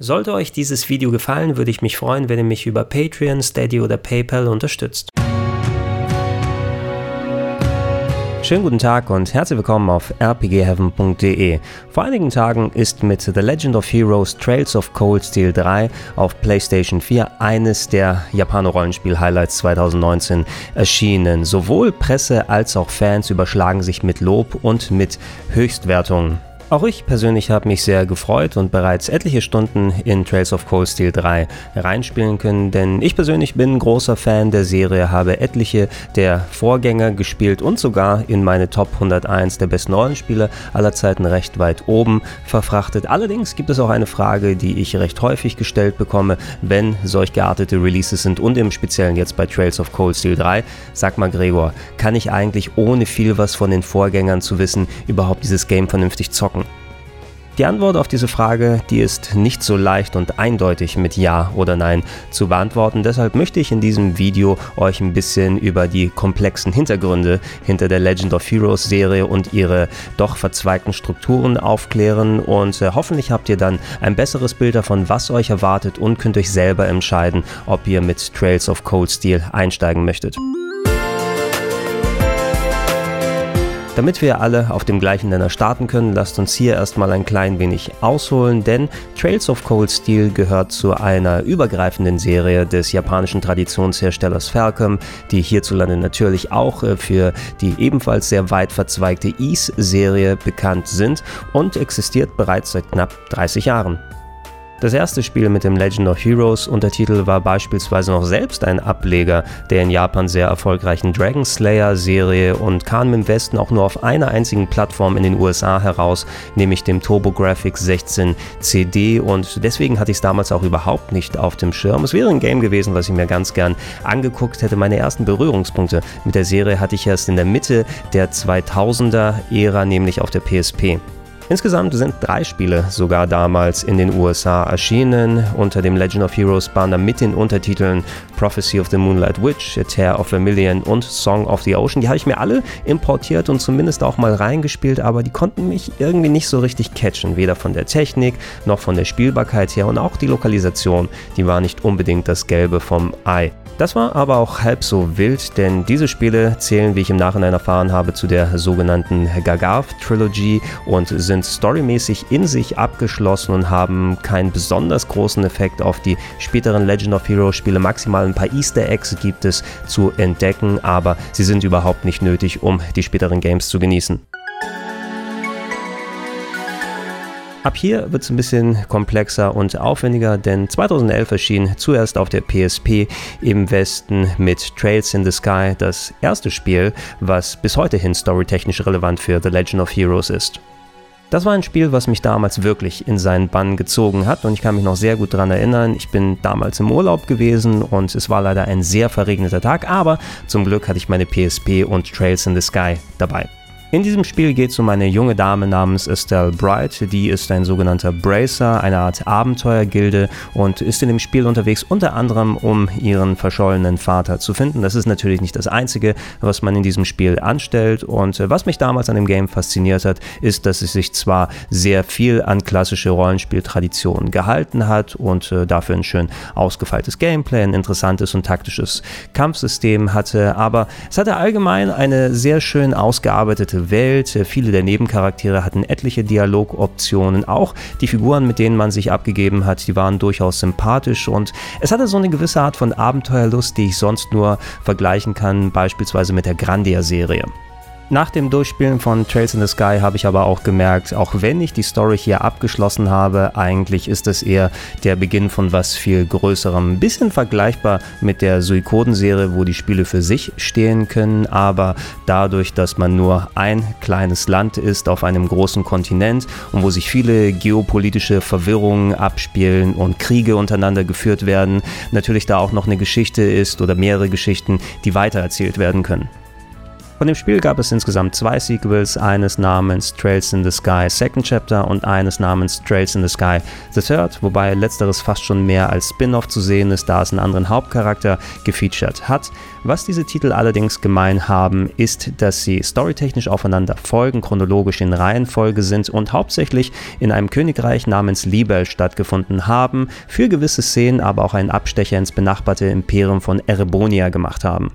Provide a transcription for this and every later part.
Sollte euch dieses Video gefallen, würde ich mich freuen, wenn ihr mich über Patreon, Steady oder PayPal unterstützt. Schönen guten Tag und herzlich willkommen auf rpgheaven.de. Vor einigen Tagen ist mit The Legend of Heroes Trails of Cold Steel 3 auf PlayStation 4 eines der Japaner-Rollenspiel-Highlights 2019 erschienen. Sowohl Presse als auch Fans überschlagen sich mit Lob und mit Höchstwertungen. Auch ich persönlich habe mich sehr gefreut und bereits etliche Stunden in Trails of Cold Steel 3 reinspielen können, denn ich persönlich bin großer Fan der Serie, habe etliche der Vorgänger gespielt und sogar in meine Top 101 der besten Rollenspiele aller Zeiten recht weit oben verfrachtet. Allerdings gibt es auch eine Frage, die ich recht häufig gestellt bekomme, wenn solch geartete Releases sind und im Speziellen jetzt bei Trails of Cold Steel 3. Sag mal Gregor, kann ich eigentlich ohne viel was von den Vorgängern zu wissen überhaupt dieses Game vernünftig zocken? Die Antwort auf diese Frage, die ist nicht so leicht und eindeutig mit Ja oder Nein zu beantworten. Deshalb möchte ich in diesem Video euch ein bisschen über die komplexen Hintergründe hinter der Legend of Heroes Serie und ihre doch verzweigten Strukturen aufklären und äh, hoffentlich habt ihr dann ein besseres Bild davon, was euch erwartet und könnt euch selber entscheiden, ob ihr mit Trails of Cold Steel einsteigen möchtet. Damit wir alle auf dem gleichen Nenner starten können, lasst uns hier erstmal ein klein wenig ausholen, denn Trails of Cold Steel gehört zu einer übergreifenden Serie des japanischen Traditionsherstellers Falcom, die hierzulande natürlich auch äh, für die ebenfalls sehr weit verzweigte Ease-Serie bekannt sind und existiert bereits seit knapp 30 Jahren. Das erste Spiel mit dem Legend of Heroes Untertitel war beispielsweise noch selbst ein Ableger der in Japan sehr erfolgreichen Dragon Slayer Serie und kam im Westen auch nur auf einer einzigen Plattform in den USA heraus, nämlich dem TurboGrafx 16 CD und deswegen hatte ich es damals auch überhaupt nicht auf dem Schirm. Es wäre ein Game gewesen, was ich mir ganz gern angeguckt hätte. Meine ersten Berührungspunkte mit der Serie hatte ich erst in der Mitte der 2000er Ära, nämlich auf der PSP. Insgesamt sind drei Spiele sogar damals in den USA erschienen, unter dem Legend of Heroes Banner mit den Untertiteln Prophecy of the Moonlight Witch, A Tear of Vermilion und Song of the Ocean. Die habe ich mir alle importiert und zumindest auch mal reingespielt, aber die konnten mich irgendwie nicht so richtig catchen, weder von der Technik noch von der Spielbarkeit her und auch die Lokalisation, die war nicht unbedingt das Gelbe vom Ei. Das war aber auch halb so wild, denn diese Spiele zählen, wie ich im Nachhinein erfahren habe, zu der sogenannten Gagav Trilogy und sind storymäßig in sich abgeschlossen und haben keinen besonders großen Effekt auf die späteren Legend of Heroes Spiele. Maximal ein paar Easter Eggs gibt es zu entdecken, aber sie sind überhaupt nicht nötig, um die späteren Games zu genießen. Ab hier wird es ein bisschen komplexer und aufwendiger, denn 2011 erschien zuerst auf der PSP im Westen mit Trails in the Sky das erste Spiel, was bis heute hin storytechnisch relevant für The Legend of Heroes ist. Das war ein Spiel, was mich damals wirklich in seinen Bann gezogen hat und ich kann mich noch sehr gut daran erinnern. Ich bin damals im Urlaub gewesen und es war leider ein sehr verregneter Tag, aber zum Glück hatte ich meine PSP und Trails in the Sky dabei. In diesem Spiel geht es um eine junge Dame namens Estelle Bright, die ist ein sogenannter Bracer, eine Art Abenteuergilde und ist in dem Spiel unterwegs unter anderem, um ihren verschollenen Vater zu finden. Das ist natürlich nicht das Einzige, was man in diesem Spiel anstellt und äh, was mich damals an dem Game fasziniert hat, ist, dass es sich zwar sehr viel an klassische Rollenspieltraditionen gehalten hat und äh, dafür ein schön ausgefeiltes Gameplay, ein interessantes und taktisches Kampfsystem hatte, aber es hatte allgemein eine sehr schön ausgearbeitete Welt. Viele der Nebencharaktere hatten etliche Dialogoptionen. Auch die Figuren, mit denen man sich abgegeben hat, die waren durchaus sympathisch und es hatte so eine gewisse Art von Abenteuerlust, die ich sonst nur vergleichen kann, beispielsweise mit der Grandia-Serie. Nach dem Durchspielen von Trails in the Sky habe ich aber auch gemerkt, auch wenn ich die Story hier abgeschlossen habe, eigentlich ist es eher der Beginn von was viel Größerem. Ein bisschen vergleichbar mit der Suikoden-Serie, wo die Spiele für sich stehen können, aber dadurch, dass man nur ein kleines Land ist auf einem großen Kontinent und wo sich viele geopolitische Verwirrungen abspielen und Kriege untereinander geführt werden, natürlich da auch noch eine Geschichte ist oder mehrere Geschichten, die weitererzählt werden können. Von dem Spiel gab es insgesamt zwei Sequels, eines namens Trails in the Sky Second Chapter und eines namens Trails in the Sky The Third, wobei letzteres fast schon mehr als Spin-off zu sehen ist, da es einen anderen Hauptcharakter gefeatured hat. Was diese Titel allerdings gemein haben, ist, dass sie storytechnisch aufeinander folgen, chronologisch in Reihenfolge sind und hauptsächlich in einem Königreich namens Libel stattgefunden haben, für gewisse Szenen aber auch einen Abstecher ins benachbarte Imperium von Erebonia gemacht haben.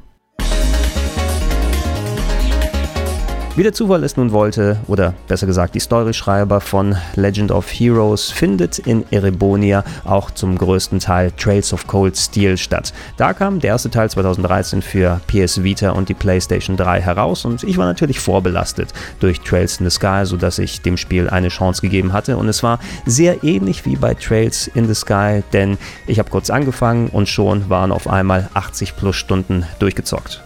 Wie der Zufall es nun wollte, oder besser gesagt die Storyschreiber von Legend of Heroes, findet in Erebonia auch zum größten Teil Trails of Cold Steel statt. Da kam der erste Teil 2013 für PS Vita und die PlayStation 3 heraus und ich war natürlich vorbelastet durch Trails in the Sky, sodass ich dem Spiel eine Chance gegeben hatte und es war sehr ähnlich wie bei Trails in the Sky, denn ich habe kurz angefangen und schon waren auf einmal 80 plus Stunden durchgezockt.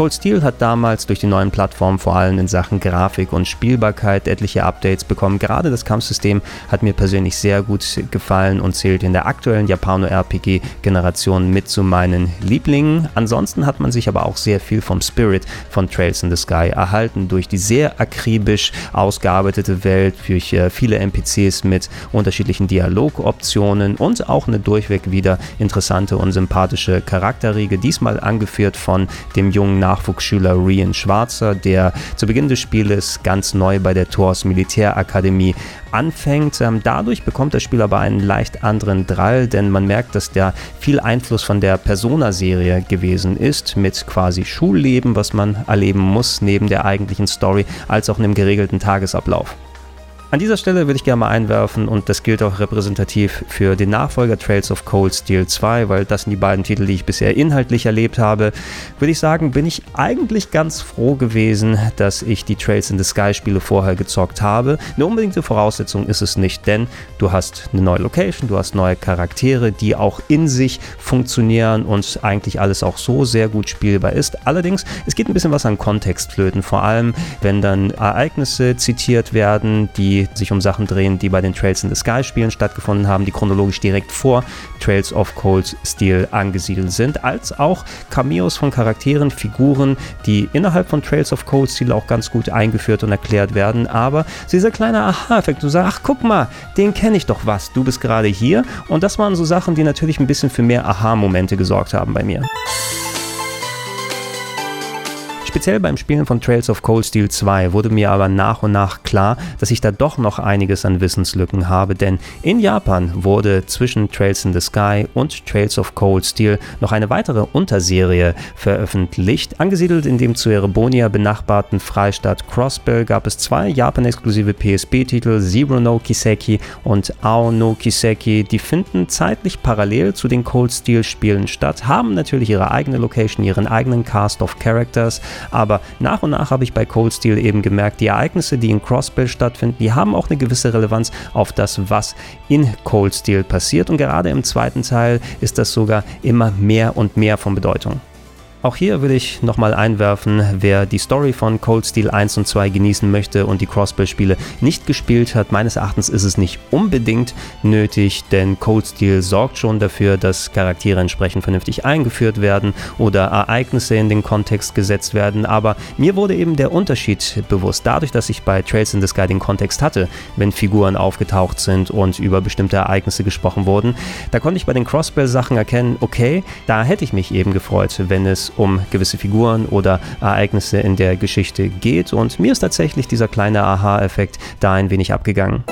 Cold Steel hat damals durch die neuen Plattformen vor allem in Sachen Grafik und Spielbarkeit etliche Updates bekommen. Gerade das Kampfsystem hat mir persönlich sehr gut gefallen und zählt in der aktuellen Japano-RPG-Generation mit zu meinen Lieblingen. Ansonsten hat man sich aber auch sehr viel vom Spirit von Trails in the Sky erhalten durch die sehr akribisch ausgearbeitete Welt, durch äh, viele NPCs mit unterschiedlichen Dialogoptionen und auch eine durchweg wieder interessante und sympathische Charakterriege, diesmal angeführt von dem jungen Nachwuchsschüler Rian Schwarzer, der zu Beginn des Spieles ganz neu bei der Thors Militärakademie anfängt. Ähm, dadurch bekommt das Spiel aber einen leicht anderen Drall, denn man merkt, dass da viel Einfluss von der Persona-Serie gewesen ist, mit quasi Schulleben, was man erleben muss, neben der eigentlichen Story, als auch einem geregelten Tagesablauf. An dieser Stelle würde ich gerne mal einwerfen und das gilt auch repräsentativ für den Nachfolger Trails of Cold Steel 2, weil das sind die beiden Titel, die ich bisher inhaltlich erlebt habe. Würde ich sagen, bin ich eigentlich ganz froh gewesen, dass ich die Trails in the Sky Spiele vorher gezockt habe. Eine unbedingte Voraussetzung ist es nicht, denn du hast eine neue Location, du hast neue Charaktere, die auch in sich funktionieren und eigentlich alles auch so sehr gut spielbar ist. Allerdings, es geht ein bisschen was an Kontext flöten, vor allem wenn dann Ereignisse zitiert werden, die sich um Sachen drehen, die bei den Trails in the Sky Spielen stattgefunden haben, die chronologisch direkt vor Trails of Cold Steel angesiedelt sind, als auch Cameos von Charakteren, Figuren, die innerhalb von Trails of Cold Steel auch ganz gut eingeführt und erklärt werden. Aber dieser kleine Aha-Effekt, du sagst, ach guck mal, den kenne ich doch was, du bist gerade hier. Und das waren so Sachen, die natürlich ein bisschen für mehr Aha-Momente gesorgt haben bei mir. Speziell beim Spielen von Trails of Cold Steel 2 wurde mir aber nach und nach klar, dass ich da doch noch einiges an Wissenslücken habe, denn in Japan wurde zwischen Trails in the Sky und Trails of Cold Steel noch eine weitere Unterserie veröffentlicht. Angesiedelt in dem zu Erebonia benachbarten Freistaat Crossbell gab es zwei Japan-exklusive PSP-Titel, Zero no Kiseki und Ao no Kiseki. Die finden zeitlich parallel zu den Cold Steel Spielen statt, haben natürlich ihre eigene Location, ihren eigenen Cast of Characters, aber nach und nach habe ich bei Cold Steel eben gemerkt, die Ereignisse, die in Crossbell stattfinden, die haben auch eine gewisse Relevanz auf das, was in Cold Steel passiert. Und gerade im zweiten Teil ist das sogar immer mehr und mehr von Bedeutung. Auch hier würde ich nochmal einwerfen, wer die Story von Cold Steel 1 und 2 genießen möchte und die Crossbow-Spiele nicht gespielt hat, meines Erachtens ist es nicht unbedingt nötig, denn Cold Steel sorgt schon dafür, dass Charaktere entsprechend vernünftig eingeführt werden oder Ereignisse in den Kontext gesetzt werden. Aber mir wurde eben der Unterschied bewusst, dadurch, dass ich bei Trails in the Sky den Kontext hatte, wenn Figuren aufgetaucht sind und über bestimmte Ereignisse gesprochen wurden. Da konnte ich bei den Crossbow-Sachen erkennen, okay, da hätte ich mich eben gefreut, wenn um gewisse Figuren oder Ereignisse in der Geschichte geht. Und mir ist tatsächlich dieser kleine Aha-Effekt da ein wenig abgegangen.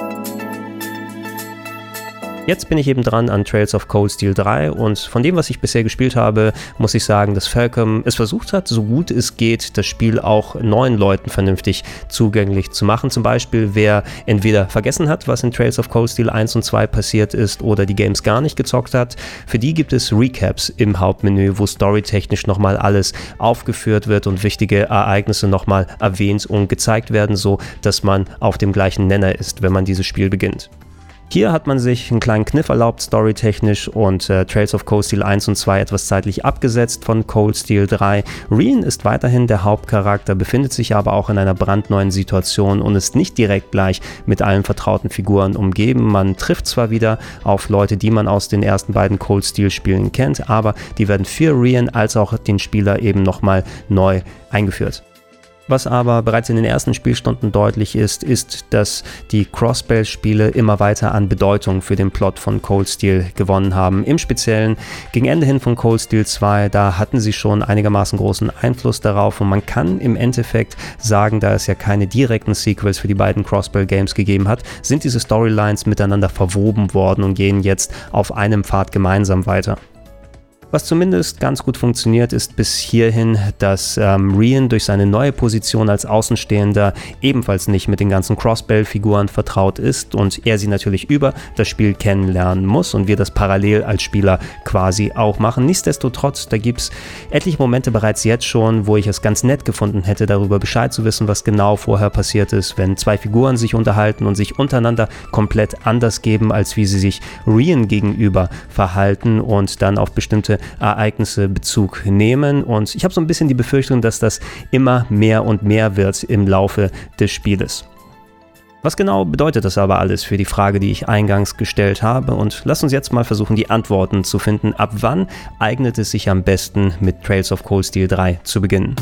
Jetzt bin ich eben dran an Trails of Cold Steel 3 und von dem, was ich bisher gespielt habe, muss ich sagen, dass Falcom es versucht hat, so gut es geht, das Spiel auch neuen Leuten vernünftig zugänglich zu machen. Zum Beispiel, wer entweder vergessen hat, was in Trails of Cold Steel 1 und 2 passiert ist oder die Games gar nicht gezockt hat, für die gibt es Recaps im Hauptmenü, wo storytechnisch nochmal alles aufgeführt wird und wichtige Ereignisse nochmal erwähnt und gezeigt werden, so dass man auf dem gleichen Nenner ist, wenn man dieses Spiel beginnt. Hier hat man sich einen kleinen Kniff erlaubt, storytechnisch, und äh, Trails of Cold Steel 1 und 2 etwas zeitlich abgesetzt von Cold Steel 3. Reen ist weiterhin der Hauptcharakter, befindet sich aber auch in einer brandneuen Situation und ist nicht direkt gleich mit allen vertrauten Figuren umgeben. Man trifft zwar wieder auf Leute, die man aus den ersten beiden Cold Steel Spielen kennt, aber die werden für Reen als auch den Spieler eben nochmal neu eingeführt. Was aber bereits in den ersten Spielstunden deutlich ist, ist, dass die Crossbell-Spiele immer weiter an Bedeutung für den Plot von Cold Steel gewonnen haben. Im Speziellen gegen Ende hin von Cold Steel 2, da hatten sie schon einigermaßen großen Einfluss darauf und man kann im Endeffekt sagen, da es ja keine direkten Sequels für die beiden Crossbell-Games gegeben hat, sind diese Storylines miteinander verwoben worden und gehen jetzt auf einem Pfad gemeinsam weiter. Was zumindest ganz gut funktioniert, ist bis hierhin, dass ähm, Rian durch seine neue Position als Außenstehender ebenfalls nicht mit den ganzen Crossbell-Figuren vertraut ist und er sie natürlich über das Spiel kennenlernen muss und wir das parallel als Spieler quasi auch machen. Nichtsdestotrotz, da gibt es etliche Momente bereits jetzt schon, wo ich es ganz nett gefunden hätte, darüber Bescheid zu wissen, was genau vorher passiert ist, wenn zwei Figuren sich unterhalten und sich untereinander komplett anders geben, als wie sie sich Rian gegenüber verhalten und dann auf bestimmte Ereignisse Bezug nehmen. Und ich habe so ein bisschen die Befürchtung, dass das immer mehr und mehr wird im Laufe des Spieles. Was genau bedeutet das aber alles für die Frage, die ich eingangs gestellt habe? Und lass uns jetzt mal versuchen, die Antworten zu finden. Ab wann eignet es sich am besten, mit Trails of Cold Steel 3 zu beginnen?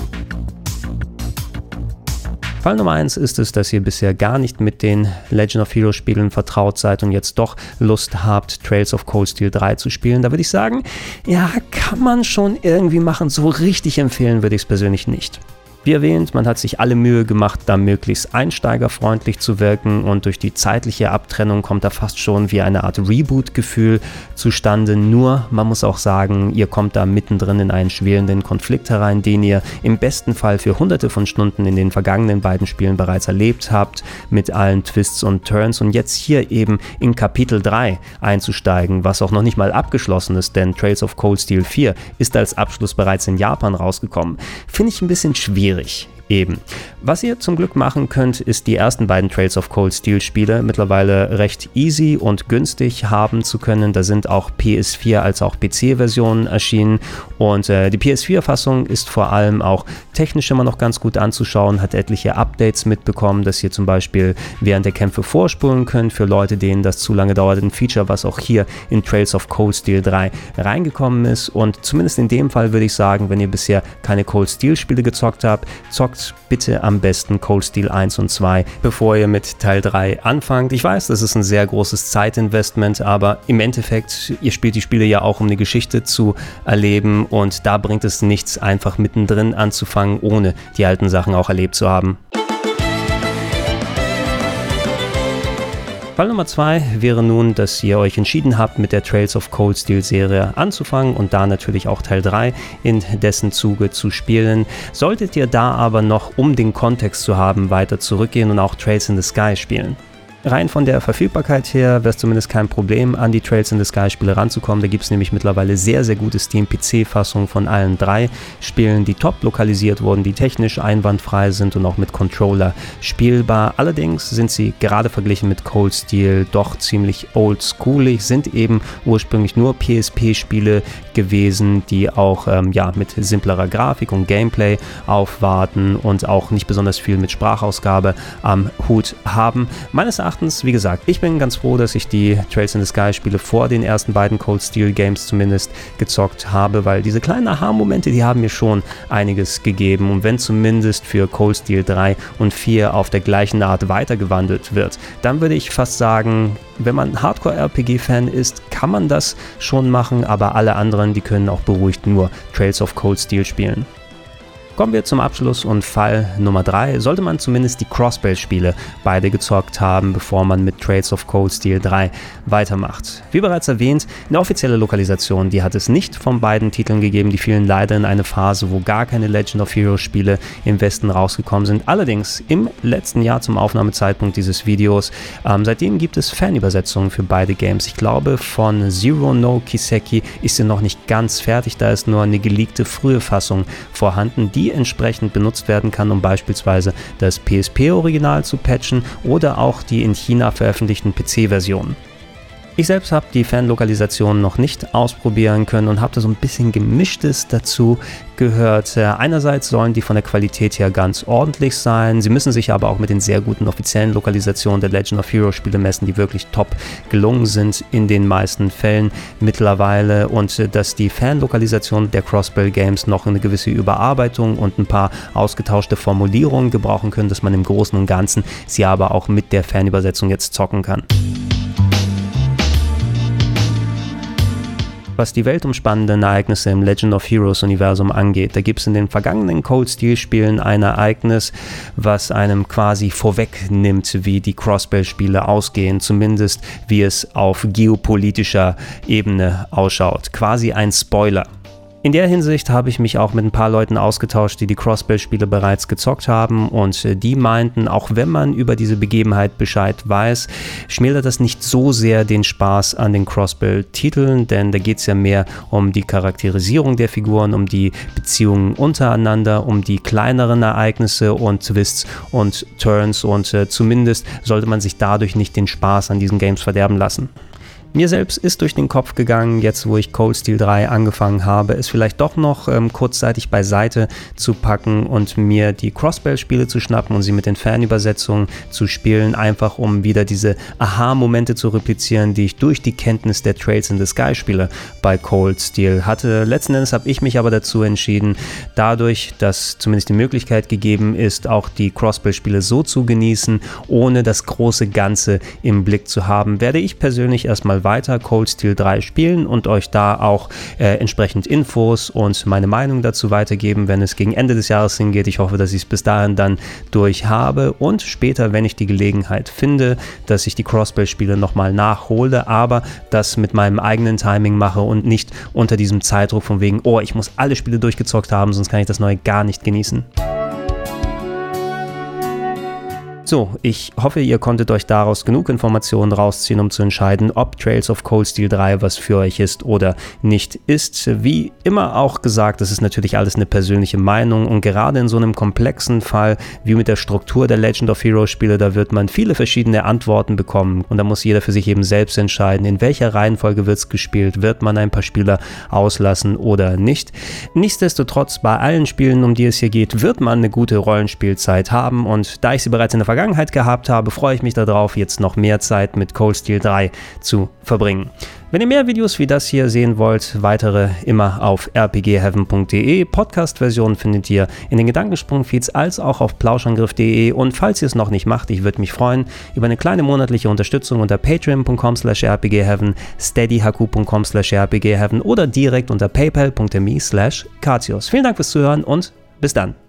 Fall Nummer 1 ist es, dass ihr bisher gar nicht mit den Legend of Heroes Spielen vertraut seid und jetzt doch Lust habt, Trails of Cold Steel 3 zu spielen. Da würde ich sagen, ja, kann man schon irgendwie machen. So richtig empfehlen würde ich es persönlich nicht. Wie erwähnt, man hat sich alle Mühe gemacht, da möglichst einsteigerfreundlich zu wirken und durch die zeitliche Abtrennung kommt da fast schon wie eine Art Reboot-Gefühl zustande. Nur, man muss auch sagen, ihr kommt da mittendrin in einen schwelenden Konflikt herein, den ihr im besten Fall für hunderte von Stunden in den vergangenen beiden Spielen bereits erlebt habt, mit allen Twists und Turns und jetzt hier eben in Kapitel 3 einzusteigen, was auch noch nicht mal abgeschlossen ist, denn Trails of Cold Steel 4 ist als Abschluss bereits in Japan rausgekommen. Finde ich ein bisschen schwierig schwierig eben. Was ihr zum Glück machen könnt, ist die ersten beiden Trails of Cold Steel Spiele mittlerweile recht easy und günstig haben zu können. Da sind auch PS4 als auch PC-Versionen erschienen und äh, die PS4-Fassung ist vor allem auch technisch immer noch ganz gut anzuschauen, hat etliche Updates mitbekommen, dass ihr zum Beispiel während der Kämpfe vorspulen könnt für Leute, denen das zu lange dauert. Ein Feature, was auch hier in Trails of Cold Steel 3 reingekommen ist und zumindest in dem Fall würde ich sagen, wenn ihr bisher keine Cold Steel Spiele gezockt habt, zockt zockt bitte am besten Cold Steel 1 und 2, bevor ihr mit Teil 3 anfangt. Ich weiß, das ist ein sehr großes Zeitinvestment, aber im Endeffekt, ihr spielt die Spiele ja auch, um eine Geschichte zu erleben und da bringt es nichts, einfach mittendrin anzufangen, ohne die alten Sachen auch erlebt zu haben. Fall Nummer zwei wäre nun, dass ihr euch entschieden habt, mit der Trails of Cold Steel Serie anzufangen und da natürlich auch Teil 3 in dessen Zuge zu spielen. Solltet ihr da aber noch, um den Kontext zu haben, weiter zurückgehen und auch Trails in the Sky spielen. Rein von der Verfügbarkeit her wäre es zumindest kein Problem, an die Trails in the Sky Spiele ranzukommen. Da gibt es nämlich mittlerweile sehr, sehr gute Steam-PC-Fassungen von allen drei Spielen, die top lokalisiert wurden, die technisch einwandfrei sind und auch mit Controller spielbar. Allerdings sind sie gerade verglichen mit Cold Steel doch ziemlich oldschoolig, sind eben ursprünglich nur PSP-Spiele gewesen, die auch ähm, ja, mit simplerer Grafik und Gameplay aufwarten und auch nicht besonders viel mit Sprachausgabe am Hut haben. Meines Erachtens wie gesagt, ich bin ganz froh, dass ich die Trails in the Sky Spiele vor den ersten beiden Cold Steel Games zumindest gezockt habe, weil diese kleinen Aha-Momente, die haben mir schon einiges gegeben. Und wenn zumindest für Cold Steel 3 und 4 auf der gleichen Art weitergewandelt wird, dann würde ich fast sagen, wenn man Hardcore-RPG-Fan ist, kann man das schon machen, aber alle anderen, die können auch beruhigt nur Trails of Cold Steel spielen. Kommen wir zum Abschluss und Fall Nummer 3. Sollte man zumindest die Crossbell-Spiele beide gezockt haben, bevor man mit Trails of Cold Steel 3 weitermacht. Wie bereits erwähnt, eine offizielle Lokalisation, die hat es nicht von beiden Titeln gegeben. Die fielen leider in eine Phase, wo gar keine Legend of Heroes Spiele im Westen rausgekommen sind. Allerdings im letzten Jahr zum Aufnahmezeitpunkt dieses Videos, ähm, seitdem gibt es Fanübersetzungen für beide Games. Ich glaube, von Zero No Kiseki ist sie noch nicht ganz fertig, da ist nur eine geleakte frühe Fassung vorhanden, die entsprechend benutzt werden kann, um beispielsweise das PSP-Original zu patchen oder auch die in China veröffentlichten PC-Versionen. Ich selbst habe die Fanlokalisation noch nicht ausprobieren können und habe da so ein bisschen gemischtes dazu gehört. Äh, einerseits sollen die von der Qualität her ganz ordentlich sein, sie müssen sich aber auch mit den sehr guten offiziellen Lokalisationen der Legend of Heroes Spiele messen, die wirklich top gelungen sind in den meisten Fällen mittlerweile und äh, dass die Fanlokalisation der Crossbell Games noch eine gewisse Überarbeitung und ein paar ausgetauschte Formulierungen gebrauchen können, dass man im Großen und Ganzen sie aber auch mit der Fanübersetzung jetzt zocken kann. Was die weltumspannenden Ereignisse im Legend of Heroes Universum angeht. Da gibt es in den vergangenen Cold Steel Spielen ein Ereignis, was einem quasi vorwegnimmt, wie die Crossbell-Spiele ausgehen, zumindest wie es auf geopolitischer Ebene ausschaut. Quasi ein Spoiler. In der Hinsicht habe ich mich auch mit ein paar Leuten ausgetauscht, die die Crossbell-Spiele bereits gezockt haben und äh, die meinten, auch wenn man über diese Begebenheit Bescheid weiß, schmälert das nicht so sehr den Spaß an den Crossbell-Titeln, denn da geht es ja mehr um die Charakterisierung der Figuren, um die Beziehungen untereinander, um die kleineren Ereignisse und Twists und Turns und äh, zumindest sollte man sich dadurch nicht den Spaß an diesen Games verderben lassen. Mir selbst ist durch den Kopf gegangen, jetzt wo ich Cold Steel 3 angefangen habe, es vielleicht doch noch ähm, kurzzeitig beiseite zu packen und mir die Crossbell-Spiele zu schnappen und sie mit den Fernübersetzungen zu spielen, einfach um wieder diese Aha-Momente zu replizieren, die ich durch die Kenntnis der Trails in the Sky-Spiele bei Cold Steel hatte. Letzten Endes habe ich mich aber dazu entschieden, dadurch, dass zumindest die Möglichkeit gegeben ist, auch die Crossbell-Spiele so zu genießen, ohne das große Ganze im Blick zu haben, werde ich persönlich erstmal weiter Cold Steel 3 spielen und euch da auch äh, entsprechend Infos und meine Meinung dazu weitergeben, wenn es gegen Ende des Jahres hingeht. Ich hoffe, dass ich es bis dahin dann durch habe und später, wenn ich die Gelegenheit finde, dass ich die Crossplay-Spiele nochmal nachhole, aber das mit meinem eigenen Timing mache und nicht unter diesem Zeitdruck von wegen, oh, ich muss alle Spiele durchgezockt haben, sonst kann ich das neue gar nicht genießen. So, ich hoffe, ihr konntet euch daraus genug Informationen rausziehen, um zu entscheiden, ob Trails of Cold Steel 3 was für euch ist oder nicht ist. Wie immer auch gesagt, das ist natürlich alles eine persönliche Meinung und gerade in so einem komplexen Fall wie mit der Struktur der Legend of Heroes Spiele, da wird man viele verschiedene Antworten bekommen und da muss jeder für sich eben selbst entscheiden, in welcher Reihenfolge wird es gespielt, wird man ein paar Spieler auslassen oder nicht. Nichtsdestotrotz, bei allen Spielen, um die es hier geht, wird man eine gute Rollenspielzeit haben und da ich sie bereits in der Vergangenheit gehabt habe, freue ich mich darauf, jetzt noch mehr Zeit mit Cold Steel 3 zu verbringen. Wenn ihr mehr Videos wie das hier sehen wollt, weitere immer auf rpgheaven.de. Podcast-Version findet ihr in den Gedankensprung-Feeds als auch auf plauschangriff.de. Und falls ihr es noch nicht macht, ich würde mich freuen über eine kleine monatliche Unterstützung unter patreon.com slash rpgheaven, steadyhq.com slash rpgheaven oder direkt unter paypal.me slash Vielen Dank fürs Zuhören und bis dann.